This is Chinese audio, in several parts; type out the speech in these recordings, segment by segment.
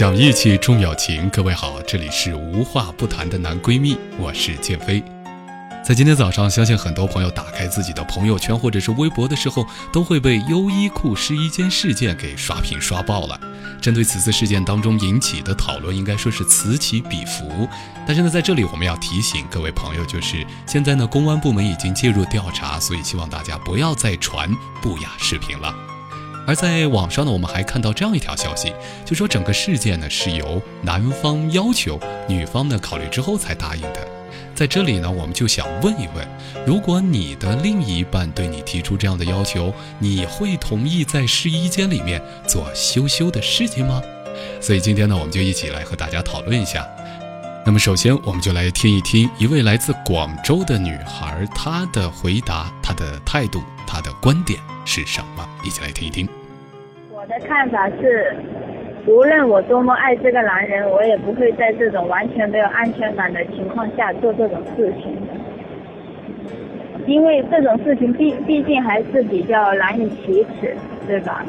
讲义气，重友情。各位好，这里是无话不谈的男闺蜜，我是建飞。在今天早上，相信很多朋友打开自己的朋友圈或者是微博的时候，都会被优衣库试衣间事件给刷屏刷爆了。针对此次事件当中引起的讨论，应该说是此起彼伏。但是呢，在这里我们要提醒各位朋友，就是现在呢，公安部门已经介入调查，所以希望大家不要再传不雅视频了。而在网上呢，我们还看到这样一条消息，就说整个事件呢是由男方要求，女方呢考虑之后才答应的。在这里呢，我们就想问一问，如果你的另一半对你提出这样的要求，你会同意在试衣间里面做羞羞的事情吗？所以今天呢，我们就一起来和大家讨论一下。那么首先，我们就来听一听一位来自广州的女孩她的回答，她的态度，她的观点是什么？一起来听一听。的看法是，无论我多么爱这个男人，我也不会在这种完全没有安全感的情况下做这种事情，因为这种事情毕毕竟还是比较难以启齿，对吧？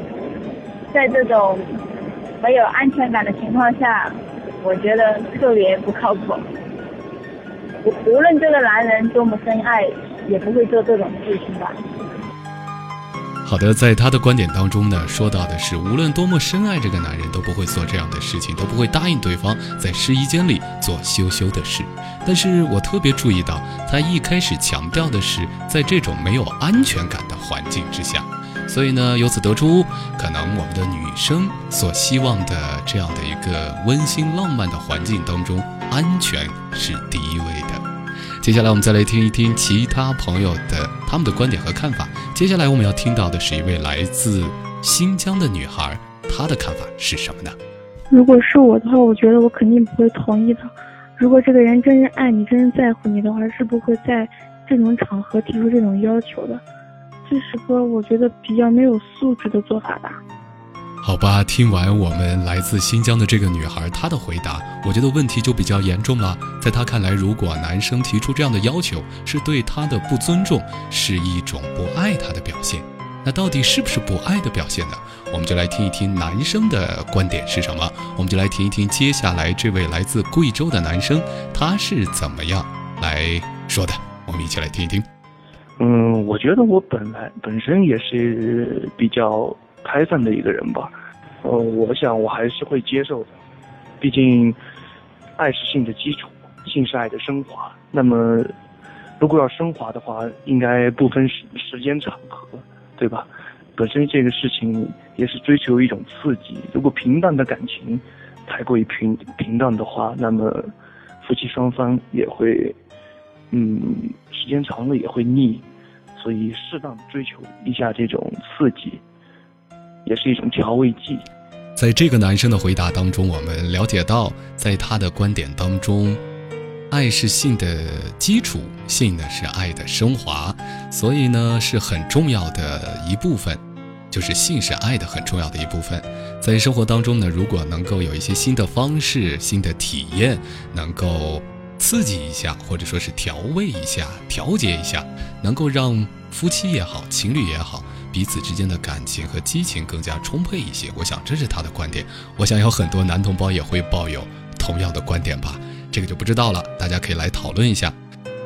在这种没有安全感的情况下，我觉得特别不靠谱。无无论这个男人多么深爱，也不会做这种事情吧。好的，在他的观点当中呢，说到的是，无论多么深爱这个男人，都不会做这样的事情，都不会答应对方在试衣间里做羞羞的事。但是我特别注意到，他一开始强调的是在这种没有安全感的环境之下，所以呢，由此得出，可能我们的女生所希望的这样的一个温馨浪漫的环境当中，安全是第一位的。接下来我们再来听一听其他朋友的他们的观点和看法。接下来我们要听到的是一位来自新疆的女孩，她的看法是什么呢？如果是我的话，我觉得我肯定不会同意的。如果这个人真正爱你，真正在乎你的话，是不会在这种场合提出这种要求的。这是个我觉得比较没有素质的做法吧。好吧，听完我们来自新疆的这个女孩她的回答，我觉得问题就比较严重了。在她看来，如果男生提出这样的要求，是对她的不尊重，是一种不爱她的表现。那到底是不是不爱的表现呢？我们就来听一听男生的观点是什么。我们就来听一听接下来这位来自贵州的男生他是怎么样来说的。我们一起来听一听。嗯，我觉得我本来本身也是比较。开放的一个人吧，呃，我想我还是会接受的，毕竟爱是性的基础，性是爱的升华。那么，如果要升华的话，应该不分时时间场合，对吧？本身这个事情也是追求一种刺激。如果平淡的感情太过于平平淡的话，那么夫妻双方也会，嗯，时间长了也会腻。所以，适当追求一下这种刺激。也是一种调味剂。在这个男生的回答当中，我们了解到，在他的观点当中，爱是性的基础，性呢是爱的升华，所以呢是很重要的一部分，就是性是爱的很重要的一部分。在生活当中呢，如果能够有一些新的方式、新的体验，能够刺激一下，或者说是调味一下、调节一下，能够让夫妻也好、情侣也好。彼此之间的感情和激情更加充沛一些，我想这是他的观点。我想有很多男同胞也会抱有同样的观点吧，这个就不知道了，大家可以来讨论一下。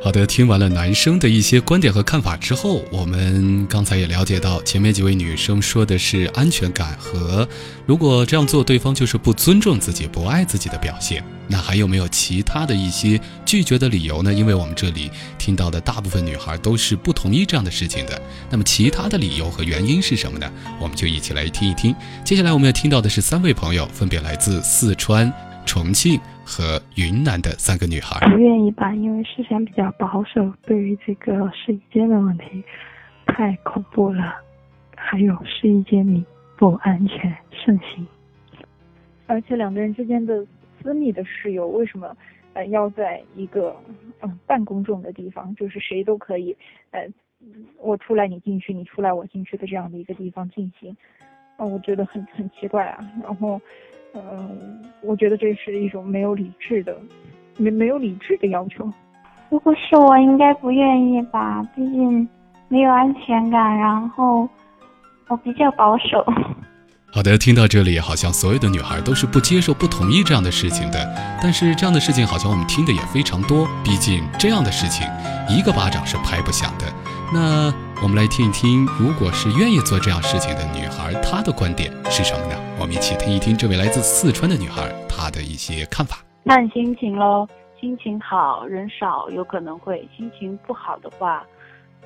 好的，听完了男生的一些观点和看法之后，我们刚才也了解到，前面几位女生说的是安全感和如果这样做，对方就是不尊重自己、不爱自己的表现。那还有没有其他的一些拒绝的理由呢？因为我们这里听到的大部分女孩都是不同意这样的事情的。那么其他的理由和原因是什么呢？我们就一起来听一听。接下来我们要听到的是三位朋友，分别来自四川、重庆。和云南的三个女孩不愿意吧，因为思想比较保守，对于这个试衣间的问题太恐怖了，还有试衣间里不安全盛行，而且两个人之间的私密的事由，为什么呃，要在一个嗯半公众的地方，就是谁都可以，呃，我出来你进去，你出来我进去的这样的一个地方进行，啊，我觉得很很奇怪啊。然后，嗯，我觉得这是一种没有理智的，没没有理智的要求。如果是我，应该不愿意吧，毕竟没有安全感，然后我比较保守。好的，听到这里，好像所有的女孩都是不接受、不同意这样的事情的。但是这样的事情好像我们听的也非常多，毕竟这样的事情一个巴掌是拍不响的。那我们来听一听，如果是愿意做这样事情的女孩，她的观点是什么呢？我们一起听一听这位来自四川的女孩她的一些看法。看心情喽，心情好人少有可能会，心情不好的话，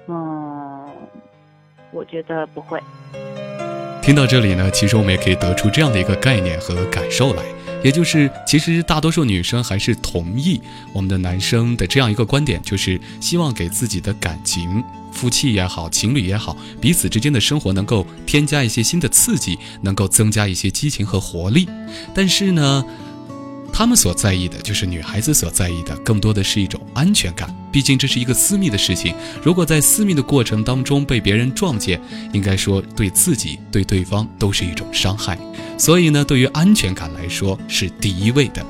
嗯，我觉得不会。听到这里呢，其实我们也可以得出这样的一个概念和感受来，也就是其实大多数女生还是同意我们的男生的这样一个观点，就是希望给自己的感情，夫妻也好，情侣也好，彼此之间的生活能够添加一些新的刺激，能够增加一些激情和活力。但是呢。他们所在意的，就是女孩子所在意的，更多的是一种安全感。毕竟这是一个私密的事情，如果在私密的过程当中被别人撞见，应该说对自己、对对方都是一种伤害。所以呢，对于安全感来说是第一位的。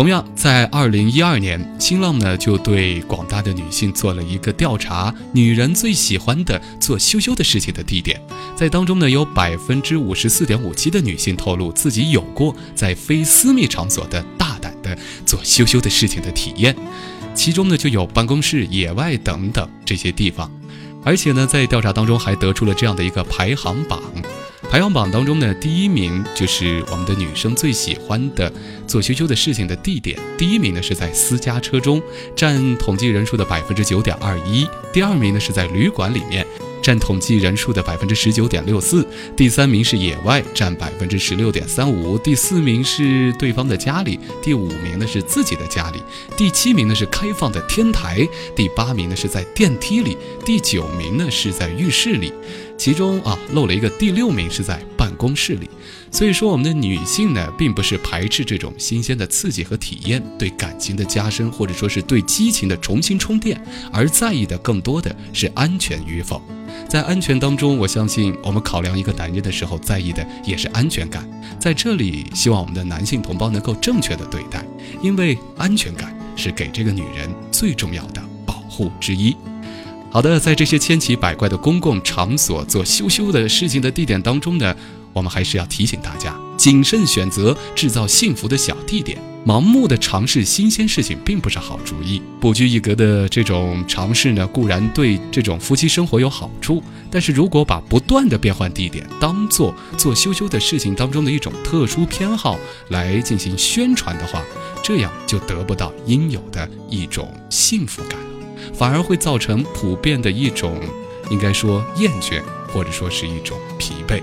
同样，在二零一二年，新浪呢就对广大的女性做了一个调查，女人最喜欢的做羞羞的事情的地点，在当中呢有百分之五十四点五七的女性透露自己有过在非私密场所的大胆的做羞羞的事情的体验，其中呢就有办公室、野外等等这些地方，而且呢在调查当中还得出了这样的一个排行榜。排行榜当中呢，第一名就是我们的女生最喜欢的做羞羞的事情的地点。第一名呢是在私家车中，占统计人数的百分之九点二一。第二名呢是在旅馆里面。占统计人数的百分之十九点六四，第三名是野外，占百分之十六点三五，第四名是对方的家里，第五名呢是自己的家里，第七名呢是开放的天台，第八名呢是在电梯里，第九名呢是在浴室里，其中啊漏了一个第六名是在办公室里。所以说，我们的女性呢，并不是排斥这种新鲜的刺激和体验，对感情的加深，或者说是对激情的重新充电，而在意的更多的是安全与否。在安全当中，我相信我们考量一个男人的时候，在意的也是安全感。在这里，希望我们的男性同胞能够正确的对待，因为安全感是给这个女人最重要的保护之一。好的，在这些千奇百怪的公共场所做羞羞的事情的地点当中呢。我们还是要提醒大家，谨慎选择制造幸福的小地点。盲目的尝试新鲜事情并不是好主意。不拘一格的这种尝试呢，固然对这种夫妻生活有好处，但是如果把不断的变换地点当做做羞羞的事情当中的一种特殊偏好来进行宣传的话，这样就得不到应有的一种幸福感了，反而会造成普遍的一种，应该说厌倦，或者说是一种疲惫。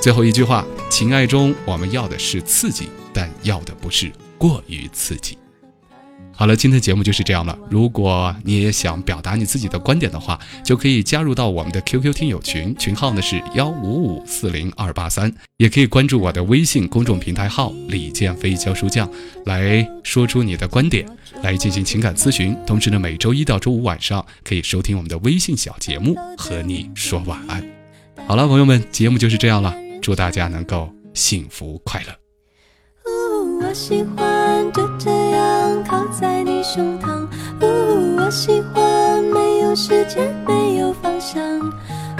最后一句话，情爱中我们要的是刺激，但要的不是过于刺激。好了，今天节目就是这样了。如果你也想表达你自己的观点的话，就可以加入到我们的 QQ 听友群，群号呢是幺五五四零二八三，也可以关注我的微信公众平台号李建飞教书匠，来说出你的观点，来进行情感咨询。同时呢，每周一到周五晚上可以收听我们的微信小节目，和你说晚安。好了，朋友们，节目就是这样了。祝大家能够幸福快乐。我喜欢就这样靠在你胸膛。我喜欢没有时间，没有方向。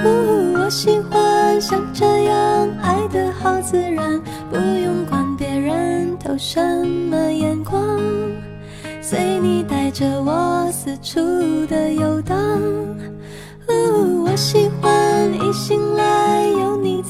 我喜欢像这样爱的好自然，不用管别人投什么眼光，随你带着我四处的游荡。我喜欢一醒来有